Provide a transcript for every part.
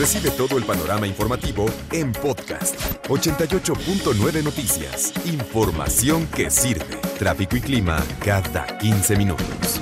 Recibe todo el panorama informativo en podcast 88.9 Noticias. Información que sirve. Tráfico y clima cada 15 minutos.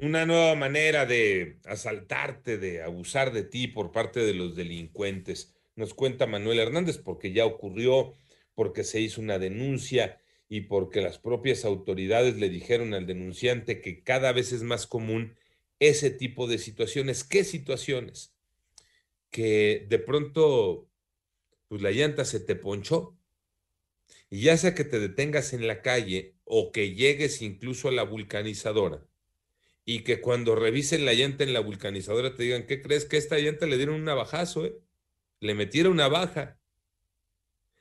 Una nueva manera de asaltarte, de abusar de ti por parte de los delincuentes. Nos cuenta Manuel Hernández porque ya ocurrió, porque se hizo una denuncia y porque las propias autoridades le dijeron al denunciante que cada vez es más común ese tipo de situaciones. ¿Qué situaciones? Que de pronto, pues la llanta se te ponchó y ya sea que te detengas en la calle o que llegues incluso a la vulcanizadora y que cuando revisen la llanta en la vulcanizadora te digan, ¿qué crees que esta llanta le dieron un navajazo? Eh? Le metieron una baja.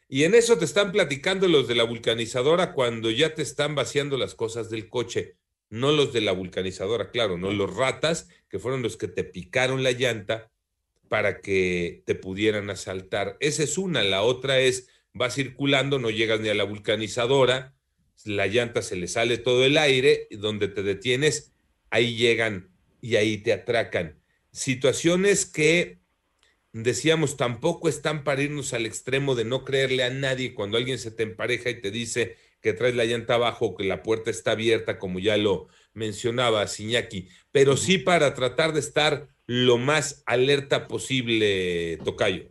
Y en eso te están platicando los de la vulcanizadora cuando ya te están vaciando las cosas del coche no los de la vulcanizadora, claro, no los ratas, que fueron los que te picaron la llanta para que te pudieran asaltar. Esa es una, la otra es, va circulando, no llegas ni a la vulcanizadora, la llanta se le sale todo el aire, donde te detienes, ahí llegan y ahí te atracan. Situaciones que decíamos tampoco están para irnos al extremo de no creerle a nadie cuando alguien se te empareja y te dice, que traes la llanta abajo, que la puerta está abierta, como ya lo mencionaba Siñaki, pero sí para tratar de estar lo más alerta posible, Tocayo.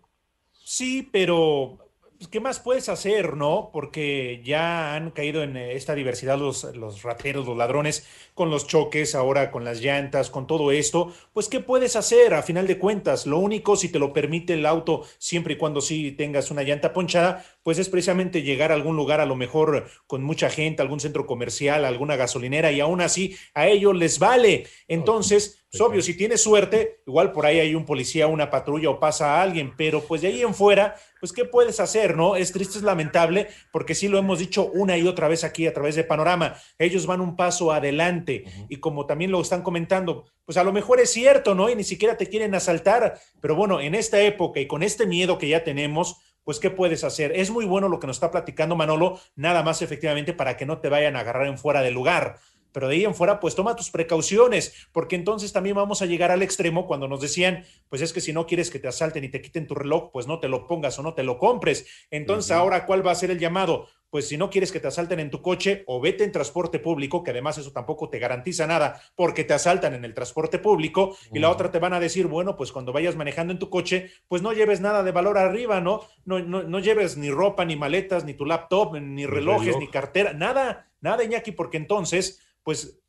Sí, pero pues, ¿qué más puedes hacer, no? Porque ya han caído en esta diversidad los, los rateros, los ladrones, con los choques, ahora con las llantas, con todo esto. Pues, ¿qué puedes hacer a final de cuentas? Lo único, si te lo permite el auto, siempre y cuando sí tengas una llanta ponchada, pues es precisamente llegar a algún lugar, a lo mejor con mucha gente, algún centro comercial, alguna gasolinera, y aún así a ellos les vale. Entonces, es obvio, si tienes suerte, igual por ahí hay un policía, una patrulla o pasa a alguien, pero pues de ahí en fuera, pues ¿qué puedes hacer, no? Es triste, es lamentable, porque sí lo hemos dicho una y otra vez aquí a través de Panorama, ellos van un paso adelante y como también lo están comentando, pues a lo mejor es cierto, ¿no? Y ni siquiera te quieren asaltar, pero bueno, en esta época y con este miedo que ya tenemos, pues ¿qué puedes hacer? Es muy bueno lo que nos está platicando Manolo, nada más efectivamente para que no te vayan a agarrar en fuera de lugar pero de ahí en fuera, pues toma tus precauciones, porque entonces también vamos a llegar al extremo cuando nos decían, pues es que si no quieres que te asalten y te quiten tu reloj, pues no te lo pongas o no te lo compres. Entonces, ahora, ¿cuál va a ser el llamado? Pues si no quieres que te asalten en tu coche o vete en transporte público, que además eso tampoco te garantiza nada porque te asaltan en el transporte público, y la otra te van a decir, bueno, pues cuando vayas manejando en tu coche, pues no lleves nada de valor arriba, ¿no? No, no, no lleves ni ropa, ni maletas, ni tu laptop, ni relojes, ni cartera, nada, nada, Iñaki, porque entonces pues,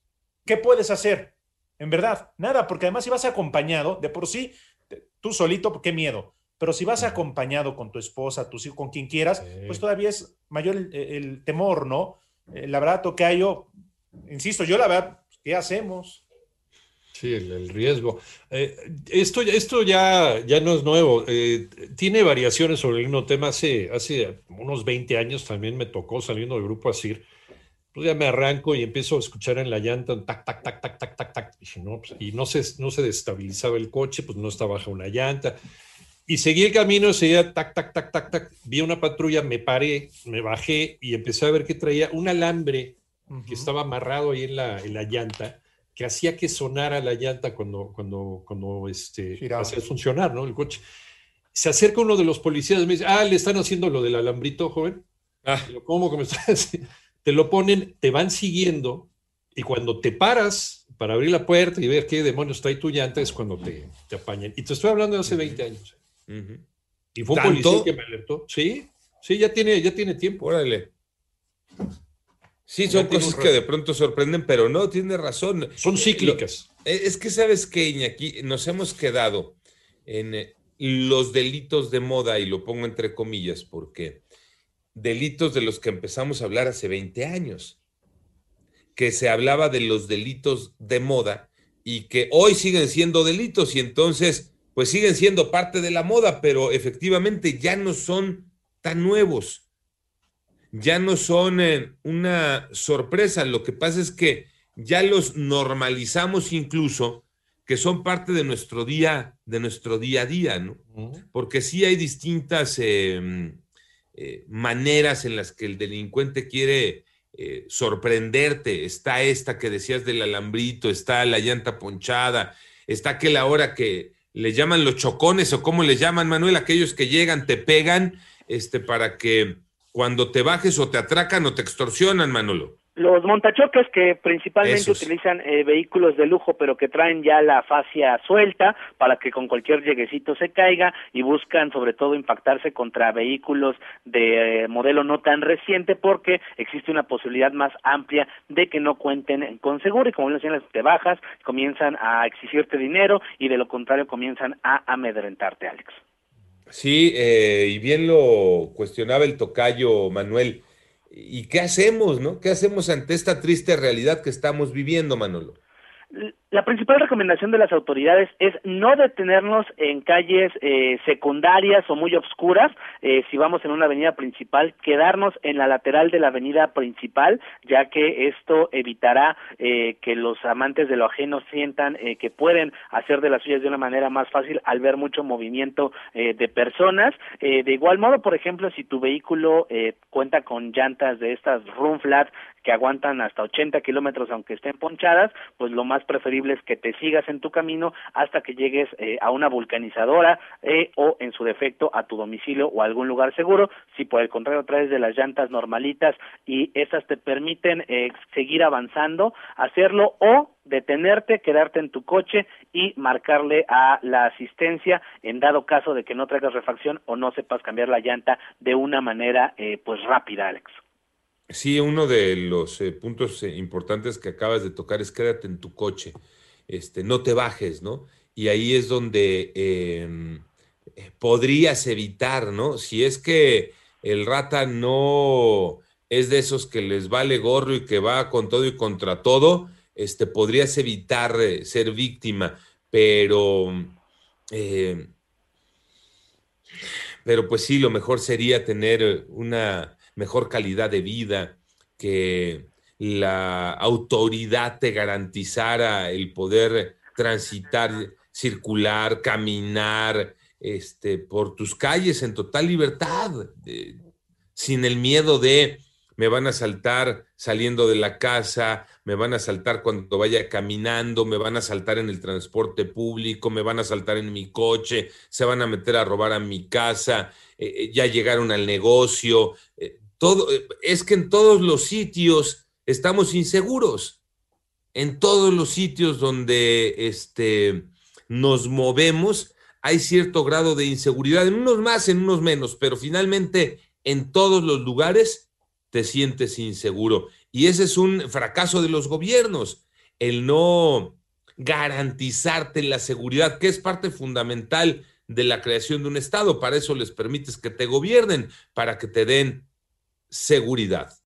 ¿qué puedes hacer? En verdad, nada, porque además si vas acompañado, de por sí, tú solito, qué miedo. Pero si vas acompañado con tu esposa, tus hijos, con quien quieras, pues todavía es mayor el, temor, ¿no? Eh, la verdad, Tocayo, insisto, yo la verdad, ¿qué hacemos? Sí, el, riesgo. Eh, esto, esto ya, ya no es nuevo. Eh, tiene variaciones sobre el mismo tema. Hace, hace unos 20 años también me tocó saliendo del grupo ASIR pues ya me arranco y empiezo a escuchar en la llanta tac, tac, tac, tac, tac, tac, tac. Dije, no, pues, y no se, no se destabilizaba el coche, pues no estaba baja una llanta. Y seguí el camino, seguía tac, tac, tac, tac, tac. Vi una patrulla, me paré, me bajé y empecé a ver que traía un alambre que estaba amarrado ahí en la, en la llanta, que hacía que sonara la llanta cuando, cuando, cuando este, hacía funcionar, ¿no? El coche. Se acerca uno de los policías y me dice, ah, le están haciendo lo del alambrito, joven. Ah. ¿Cómo que me está haciendo? te lo ponen, te van siguiendo y cuando te paras para abrir la puerta y ver qué demonios está ahí tu llanta es cuando te, te apañan. Y te estoy hablando de hace 20 años. Y fue un policía que me alertó. Sí, sí, ya tiene, ya tiene tiempo. Órale. Sí, son cosas que de pronto sorprenden, pero no, tiene razón. Son cíclicas. Eh, es que sabes que, Iñaki, nos hemos quedado en eh, los delitos de moda, y lo pongo entre comillas, porque delitos de los que empezamos a hablar hace 20 años, que se hablaba de los delitos de moda y que hoy siguen siendo delitos y entonces pues siguen siendo parte de la moda, pero efectivamente ya no son tan nuevos, ya no son eh, una sorpresa, lo que pasa es que ya los normalizamos incluso que son parte de nuestro día, de nuestro día a día, ¿no? Porque sí hay distintas em, eh, maneras en las que el delincuente quiere eh, sorprenderte. Está esta que decías del alambrito, está la llanta ponchada, está que la hora que le llaman los chocones o cómo le llaman, Manuel, aquellos que llegan, te pegan, este, para que cuando te bajes o te atracan o te extorsionan, Manolo. Los montachoques que principalmente utilizan eh, vehículos de lujo pero que traen ya la fascia suelta para que con cualquier lleguecito se caiga y buscan sobre todo impactarse contra vehículos de eh, modelo no tan reciente porque existe una posibilidad más amplia de que no cuenten con seguro y como lo decían te bajas, comienzan a exigirte dinero y de lo contrario comienzan a amedrentarte, Alex. Sí, eh, y bien lo cuestionaba el tocayo Manuel. ¿Y qué hacemos, no? ¿Qué hacemos ante esta triste realidad que estamos viviendo, Manolo? La principal recomendación de las autoridades es no detenernos en calles eh, secundarias o muy obscuras. Eh, si vamos en una avenida principal, quedarnos en la lateral de la avenida principal, ya que esto evitará eh, que los amantes de lo ajeno sientan que pueden hacer de las suyas de una manera más fácil al ver mucho movimiento de personas. de igual modo, por ejemplo, si tu vehículo cuenta con llantas de estas run flat que aguantan hasta 80 kilómetros aunque estén ponchadas, pues lo más preferible que te sigas en tu camino hasta que llegues eh, a una vulcanizadora eh, o en su defecto a tu domicilio o a algún lugar seguro. Si por el contrario traes de las llantas normalitas y esas te permiten eh, seguir avanzando, hacerlo o detenerte, quedarte en tu coche y marcarle a la asistencia en dado caso de que no traigas refacción o no sepas cambiar la llanta de una manera pues rápida, Alex. Sí, uno de los eh, puntos eh, importantes que acabas de tocar es quédate en tu coche, este, no te bajes, ¿no? Y ahí es donde em, eh, podrías evitar, ¿no? Si es que el rata no es de esos que les vale gorro y que va con todo y contra todo, este, podrías evitar ser víctima, pero, em, pero pues sí, lo mejor sería tener una mejor calidad de vida, que la autoridad te garantizara el poder transitar, circular, caminar este, por tus calles en total libertad, sin el miedo de me van a saltar saliendo de la casa, me van a saltar cuando vaya caminando, me van a saltar en el transporte público, me van a saltar en mi coche, se van a meter a robar a mi casa, eh, eh, ya llegaron al negocio. Eh, todo, es que en todos los sitios estamos inseguros. En todos los sitios donde este, nos movemos hay cierto grado de inseguridad, en unos más, en unos menos, pero finalmente en todos los lugares te sientes inseguro. Y ese es un fracaso de los gobiernos, el no garantizarte la seguridad, que es parte fundamental de la creación de un Estado. Para eso les permites que te gobiernen, para que te den seguridad.